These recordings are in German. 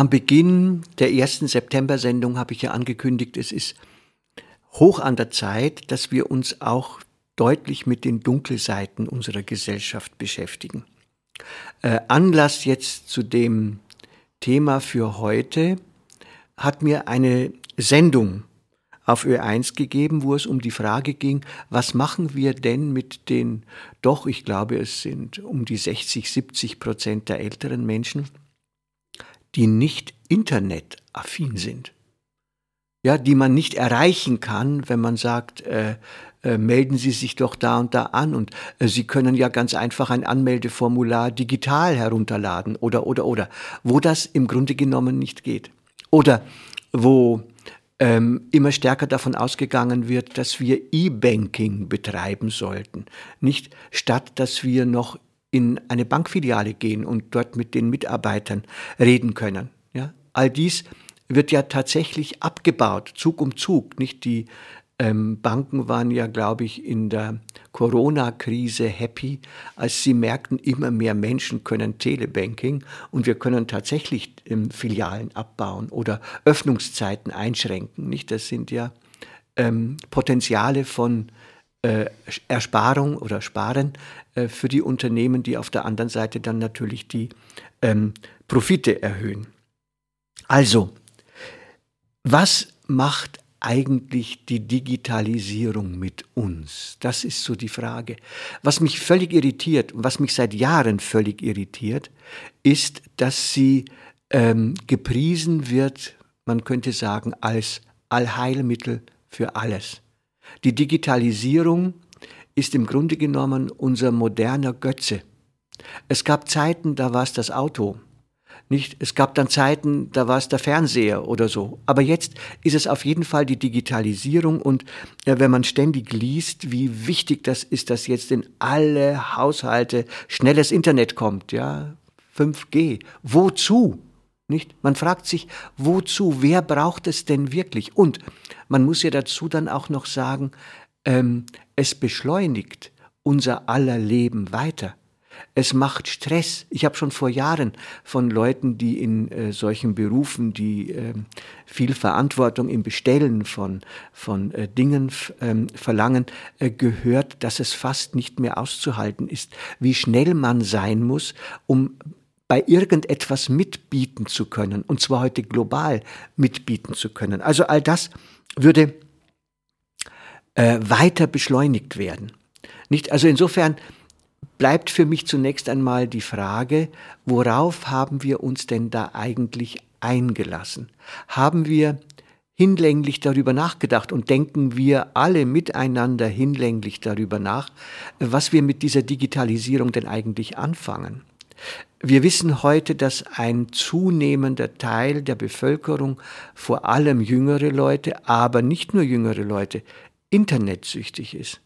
Am Beginn der ersten September-Sendung habe ich ja angekündigt, es ist hoch an der Zeit, dass wir uns auch deutlich mit den Dunkelseiten unserer Gesellschaft beschäftigen. Äh, Anlass jetzt zu dem Thema für heute hat mir eine Sendung auf Ö1 gegeben, wo es um die Frage ging, was machen wir denn mit den, doch, ich glaube, es sind um die 60, 70 Prozent der älteren Menschen, die nicht internetaffin sind. Ja, die man nicht erreichen kann, wenn man sagt, äh, äh, melden Sie sich doch da und da an und äh, Sie können ja ganz einfach ein Anmeldeformular digital herunterladen oder oder oder, wo das im Grunde genommen nicht geht. Oder wo ähm, immer stärker davon ausgegangen wird, dass wir E-Banking betreiben sollten. Nicht statt, dass wir noch in eine Bankfiliale gehen und dort mit den Mitarbeitern reden können. Ja? All dies wird ja tatsächlich abgebaut, Zug um Zug. Nicht die ähm, Banken waren ja, glaube ich, in der Corona-Krise happy, als sie merkten, immer mehr Menschen können Telebanking und wir können tatsächlich ähm, Filialen abbauen oder Öffnungszeiten einschränken. Nicht? Das sind ja ähm, Potenziale von Ersparung oder Sparen äh, für die Unternehmen, die auf der anderen Seite dann natürlich die ähm, Profite erhöhen. Also, was macht eigentlich die Digitalisierung mit uns? Das ist so die Frage. Was mich völlig irritiert, was mich seit Jahren völlig irritiert, ist, dass sie ähm, gepriesen wird, man könnte sagen, als Allheilmittel für alles. Die Digitalisierung ist im Grunde genommen unser moderner Götze. Es gab Zeiten, da war es das Auto. Nicht? Es gab dann Zeiten, da war es der Fernseher oder so. Aber jetzt ist es auf jeden Fall die Digitalisierung und äh, wenn man ständig liest, wie wichtig das ist, dass jetzt in alle Haushalte schnelles Internet kommt, ja, 5G. Wozu? Nicht? Man fragt sich, wozu? Wer braucht es denn wirklich? Und man muss ja dazu dann auch noch sagen, ähm, es beschleunigt unser aller Leben weiter. Es macht Stress. Ich habe schon vor Jahren von Leuten, die in äh, solchen Berufen, die äh, viel Verantwortung im Bestellen von, von äh, Dingen ähm, verlangen, äh, gehört, dass es fast nicht mehr auszuhalten ist, wie schnell man sein muss, um bei irgendetwas mitbieten zu können, und zwar heute global mitbieten zu können. Also all das würde äh, weiter beschleunigt werden. Nicht? Also insofern bleibt für mich zunächst einmal die Frage, worauf haben wir uns denn da eigentlich eingelassen? Haben wir hinlänglich darüber nachgedacht und denken wir alle miteinander hinlänglich darüber nach, was wir mit dieser Digitalisierung denn eigentlich anfangen? Wir wissen heute, dass ein zunehmender Teil der Bevölkerung, vor allem jüngere Leute, aber nicht nur jüngere Leute, internetsüchtig ist.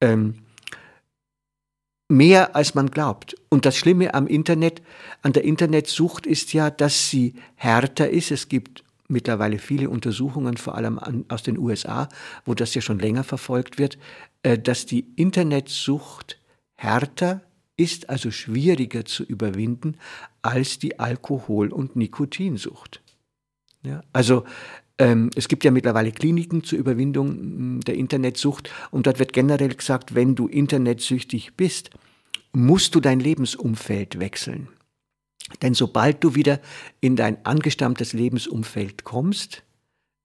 Ähm, mehr als man glaubt. Und das Schlimme am Internet, an der Internetsucht ist ja, dass sie härter ist. Es gibt mittlerweile viele Untersuchungen, vor allem an, aus den USA, wo das ja schon länger verfolgt wird, äh, dass die Internetsucht härter ist also schwieriger zu überwinden als die Alkohol- und Nikotinsucht. Ja, also ähm, es gibt ja mittlerweile Kliniken zur Überwindung hm, der Internetsucht und dort wird generell gesagt, wenn du internetsüchtig bist, musst du dein Lebensumfeld wechseln. Denn sobald du wieder in dein angestammtes Lebensumfeld kommst,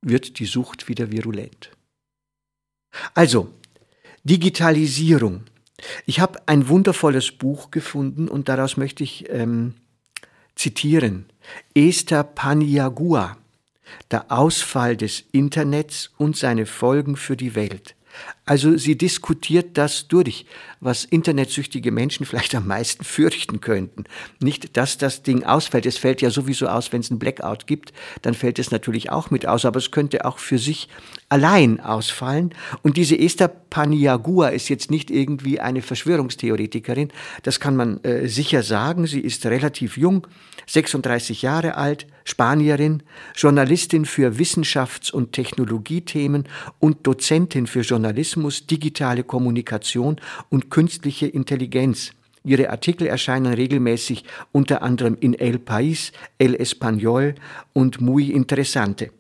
wird die Sucht wieder virulent. Also, Digitalisierung ich habe ein wundervolles Buch gefunden und daraus möchte ich ähm, zitieren. Esther Paniagua, Der Ausfall des Internets und seine Folgen für die Welt. Also sie diskutiert das durch, was internetsüchtige Menschen vielleicht am meisten fürchten könnten. Nicht, dass das Ding ausfällt. Es fällt ja sowieso aus, wenn es einen Blackout gibt, dann fällt es natürlich auch mit aus, aber es könnte auch für sich allein ausfallen. Und diese Esther Paniagua ist jetzt nicht irgendwie eine Verschwörungstheoretikerin, das kann man äh, sicher sagen. Sie ist relativ jung, 36 Jahre alt, Spanierin, Journalistin für Wissenschafts- und Technologiethemen und Dozentin für Journalismus, digitale Kommunikation und künstliche Intelligenz. Ihre Artikel erscheinen regelmäßig unter anderem in El País, El Español und Muy Interesante.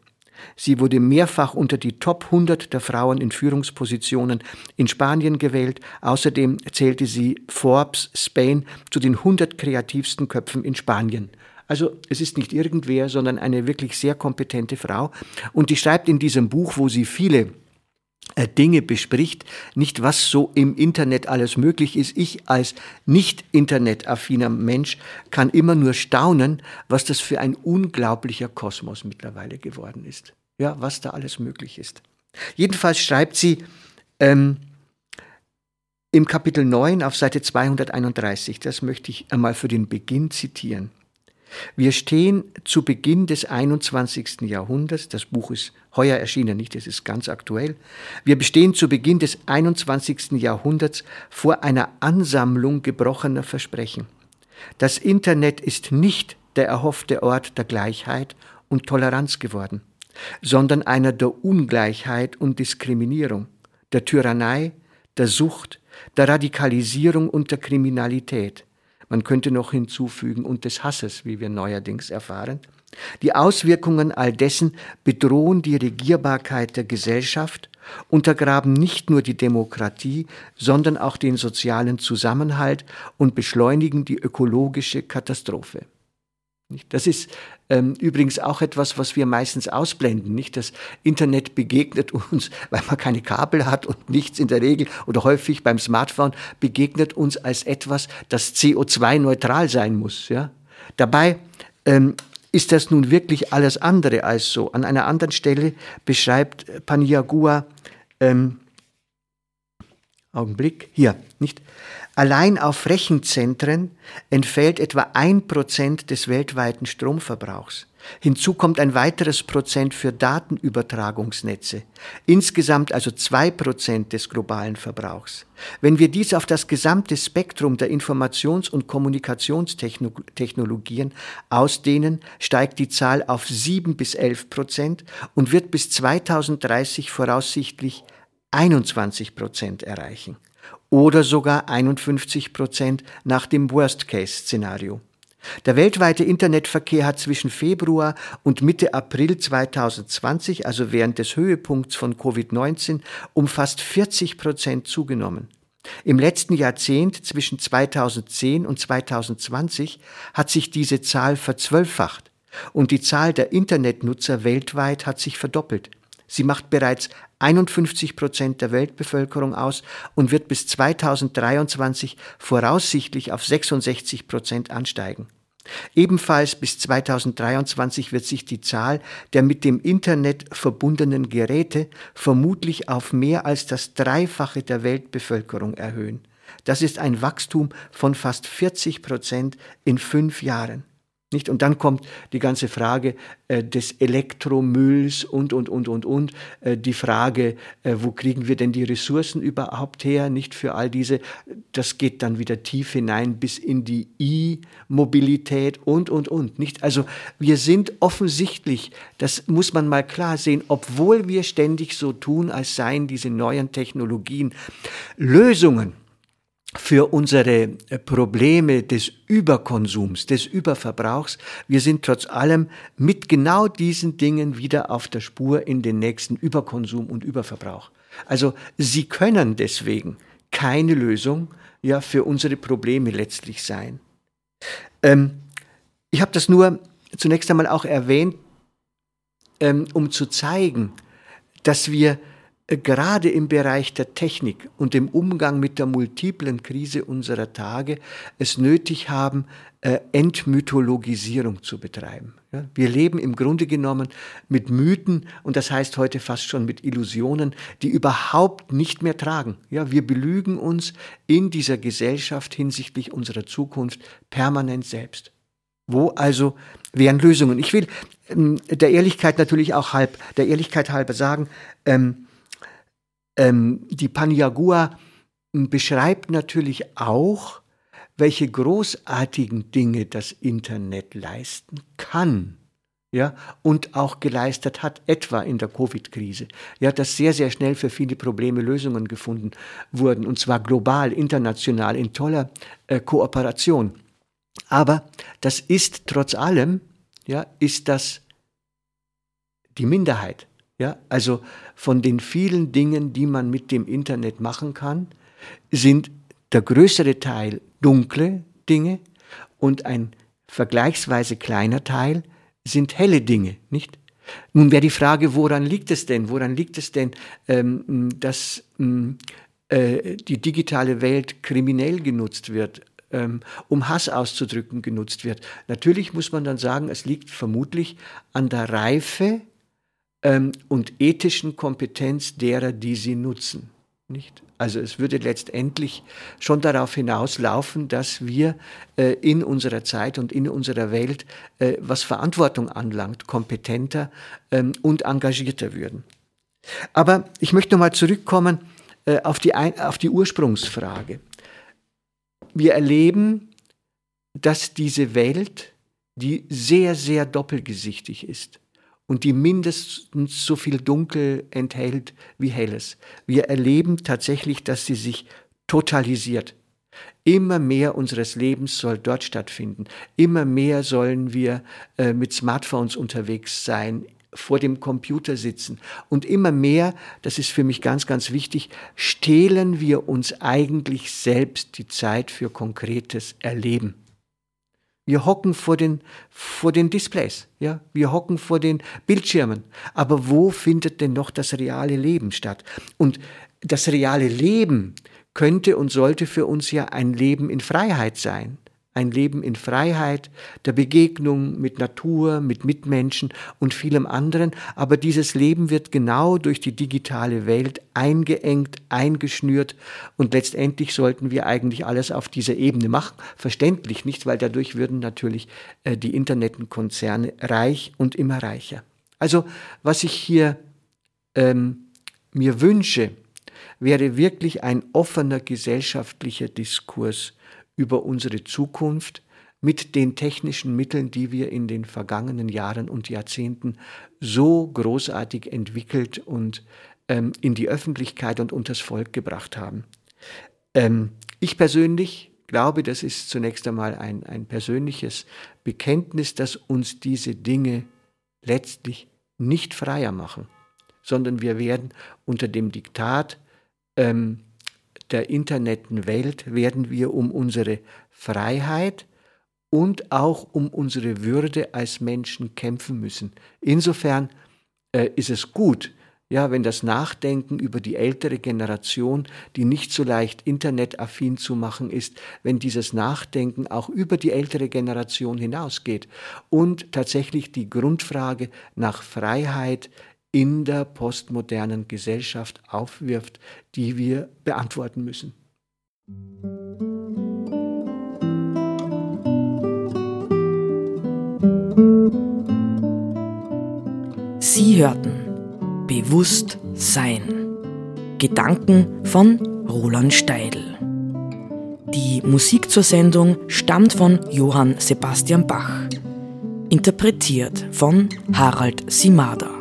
Sie wurde mehrfach unter die Top 100 der Frauen in Führungspositionen in Spanien gewählt. Außerdem zählte sie Forbes Spain zu den 100 kreativsten Köpfen in Spanien. Also es ist nicht irgendwer, sondern eine wirklich sehr kompetente Frau. Und die schreibt in diesem Buch, wo sie viele äh, Dinge bespricht, nicht was so im Internet alles möglich ist. Ich als nicht internetaffiner Mensch kann immer nur staunen, was das für ein unglaublicher Kosmos mittlerweile geworden ist. Ja, was da alles möglich ist. Jedenfalls schreibt sie ähm, im Kapitel 9 auf Seite 231, das möchte ich einmal für den Beginn zitieren. Wir stehen zu Beginn des 21. Jahrhunderts, das Buch ist heuer erschienen, nicht, es ist ganz aktuell. Wir stehen zu Beginn des 21. Jahrhunderts vor einer Ansammlung gebrochener Versprechen. Das Internet ist nicht der erhoffte Ort der Gleichheit und Toleranz geworden, sondern einer der Ungleichheit und Diskriminierung, der Tyrannei, der Sucht, der Radikalisierung und der Kriminalität. Man könnte noch hinzufügen, und des Hasses, wie wir neuerdings erfahren. Die Auswirkungen all dessen bedrohen die Regierbarkeit der Gesellschaft, untergraben nicht nur die Demokratie, sondern auch den sozialen Zusammenhalt und beschleunigen die ökologische Katastrophe. Das ist ähm, übrigens auch etwas, was wir meistens ausblenden. Nicht das Internet begegnet uns, weil man keine Kabel hat und nichts in der Regel oder häufig beim Smartphone begegnet uns als etwas, das CO2-neutral sein muss. Ja? Dabei ähm, ist das nun wirklich alles andere als so. An einer anderen Stelle beschreibt Paniagua ähm, Augenblick hier nicht Allein auf Rechenzentren entfällt etwa ein Prozent des weltweiten Stromverbrauchs. Hinzu kommt ein weiteres Prozent für Datenübertragungsnetze. Insgesamt also zwei Prozent des globalen Verbrauchs. Wenn wir dies auf das gesamte Spektrum der Informations- und Kommunikationstechnologien ausdehnen, steigt die Zahl auf sieben bis elf Prozent und wird bis 2030 voraussichtlich 21 Prozent erreichen oder sogar 51 Prozent nach dem Worst-Case-Szenario. Der weltweite Internetverkehr hat zwischen Februar und Mitte April 2020, also während des Höhepunkts von Covid-19, um fast 40 Prozent zugenommen. Im letzten Jahrzehnt zwischen 2010 und 2020 hat sich diese Zahl verzwölffacht und die Zahl der Internetnutzer weltweit hat sich verdoppelt. Sie macht bereits 51 Prozent der Weltbevölkerung aus und wird bis 2023 voraussichtlich auf 66 Prozent ansteigen. Ebenfalls bis 2023 wird sich die Zahl der mit dem Internet verbundenen Geräte vermutlich auf mehr als das Dreifache der Weltbevölkerung erhöhen. Das ist ein Wachstum von fast 40 Prozent in fünf Jahren. Nicht? Und dann kommt die ganze Frage äh, des Elektromülls und, und, und, und, und. Äh, die Frage, äh, wo kriegen wir denn die Ressourcen überhaupt her? Nicht für all diese. Das geht dann wieder tief hinein bis in die E-Mobilität und, und, und. Nicht? Also wir sind offensichtlich, das muss man mal klar sehen, obwohl wir ständig so tun, als seien diese neuen Technologien Lösungen für unsere äh, Probleme des Überkonsums, des Überverbrauchs. Wir sind trotz allem mit genau diesen Dingen wieder auf der Spur in den nächsten Überkonsum und Überverbrauch. Also sie können deswegen keine Lösung ja für unsere Probleme letztlich sein. Ähm, ich habe das nur zunächst einmal auch erwähnt, ähm, um zu zeigen, dass wir gerade im Bereich der Technik und im Umgang mit der multiplen Krise unserer Tage es nötig haben, äh, Entmythologisierung zu betreiben. Wir leben im Grunde genommen mit Mythen und das heißt heute fast schon mit Illusionen, die überhaupt nicht mehr tragen. Ja, wir belügen uns in dieser Gesellschaft hinsichtlich unserer Zukunft permanent selbst. Wo also wären Lösungen? Ich will ähm, der Ehrlichkeit natürlich auch halb, der Ehrlichkeit halber sagen, ähm, ähm, die Paniagua hm, beschreibt natürlich auch, welche großartigen Dinge das Internet leisten kann. Ja, und auch geleistet hat, etwa in der Covid-Krise. Ja, dass sehr, sehr schnell für viele Probleme Lösungen gefunden wurden, und zwar global, international, in toller äh, Kooperation. Aber das ist trotz allem, ja, ist das die Minderheit. Ja, also von den vielen Dingen, die man mit dem Internet machen kann, sind der größere Teil dunkle Dinge und ein vergleichsweise kleiner Teil sind helle Dinge, nicht? Nun wäre die Frage, woran liegt es denn? Woran liegt es denn, ähm, dass ähm, äh, die digitale Welt kriminell genutzt wird, ähm, um Hass auszudrücken genutzt wird? Natürlich muss man dann sagen, es liegt vermutlich an der Reife ähm, und ethischen Kompetenz derer, die sie nutzen. Nicht? Also es würde letztendlich schon darauf hinauslaufen, dass wir äh, in unserer Zeit und in unserer Welt, äh, was Verantwortung anlangt, kompetenter ähm, und engagierter würden. Aber ich möchte nochmal zurückkommen äh, auf, die auf die Ursprungsfrage. Wir erleben, dass diese Welt, die sehr, sehr doppelgesichtig ist, und die mindestens so viel Dunkel enthält wie Helles. Wir erleben tatsächlich, dass sie sich totalisiert. Immer mehr unseres Lebens soll dort stattfinden. Immer mehr sollen wir äh, mit Smartphones unterwegs sein, vor dem Computer sitzen. Und immer mehr, das ist für mich ganz, ganz wichtig, stehlen wir uns eigentlich selbst die Zeit für konkretes Erleben. Wir hocken vor den, vor den Displays, ja? wir hocken vor den Bildschirmen. Aber wo findet denn noch das reale Leben statt? Und das reale Leben könnte und sollte für uns ja ein Leben in Freiheit sein ein Leben in Freiheit, der Begegnung mit Natur, mit Mitmenschen und vielem anderen. Aber dieses Leben wird genau durch die digitale Welt eingeengt, eingeschnürt und letztendlich sollten wir eigentlich alles auf dieser Ebene machen. Verständlich nicht, weil dadurch würden natürlich äh, die Internetkonzerne reich und immer reicher. Also was ich hier ähm, mir wünsche, wäre wirklich ein offener gesellschaftlicher Diskurs über unsere Zukunft mit den technischen Mitteln, die wir in den vergangenen Jahren und Jahrzehnten so großartig entwickelt und ähm, in die Öffentlichkeit und unters Volk gebracht haben. Ähm, ich persönlich glaube, das ist zunächst einmal ein, ein persönliches Bekenntnis, dass uns diese Dinge letztlich nicht freier machen, sondern wir werden unter dem Diktat ähm, der Internetwelt werden wir um unsere Freiheit und auch um unsere Würde als Menschen kämpfen müssen. Insofern äh, ist es gut, ja, wenn das Nachdenken über die ältere Generation, die nicht so leicht internetaffin zu machen ist, wenn dieses Nachdenken auch über die ältere Generation hinausgeht und tatsächlich die Grundfrage nach Freiheit, in der postmodernen Gesellschaft aufwirft, die wir beantworten müssen. Sie hörten Bewusst Sein. Gedanken von Roland Steidl. Die Musik zur Sendung stammt von Johann Sebastian Bach. Interpretiert von Harald Simada.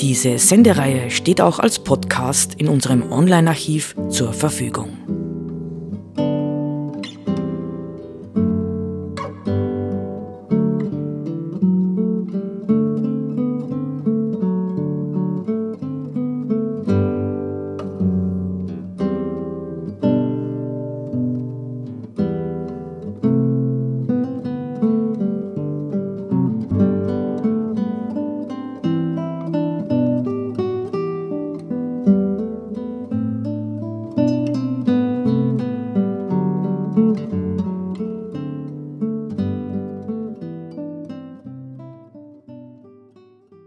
Diese Sendereihe steht auch als Podcast in unserem Online-Archiv zur Verfügung.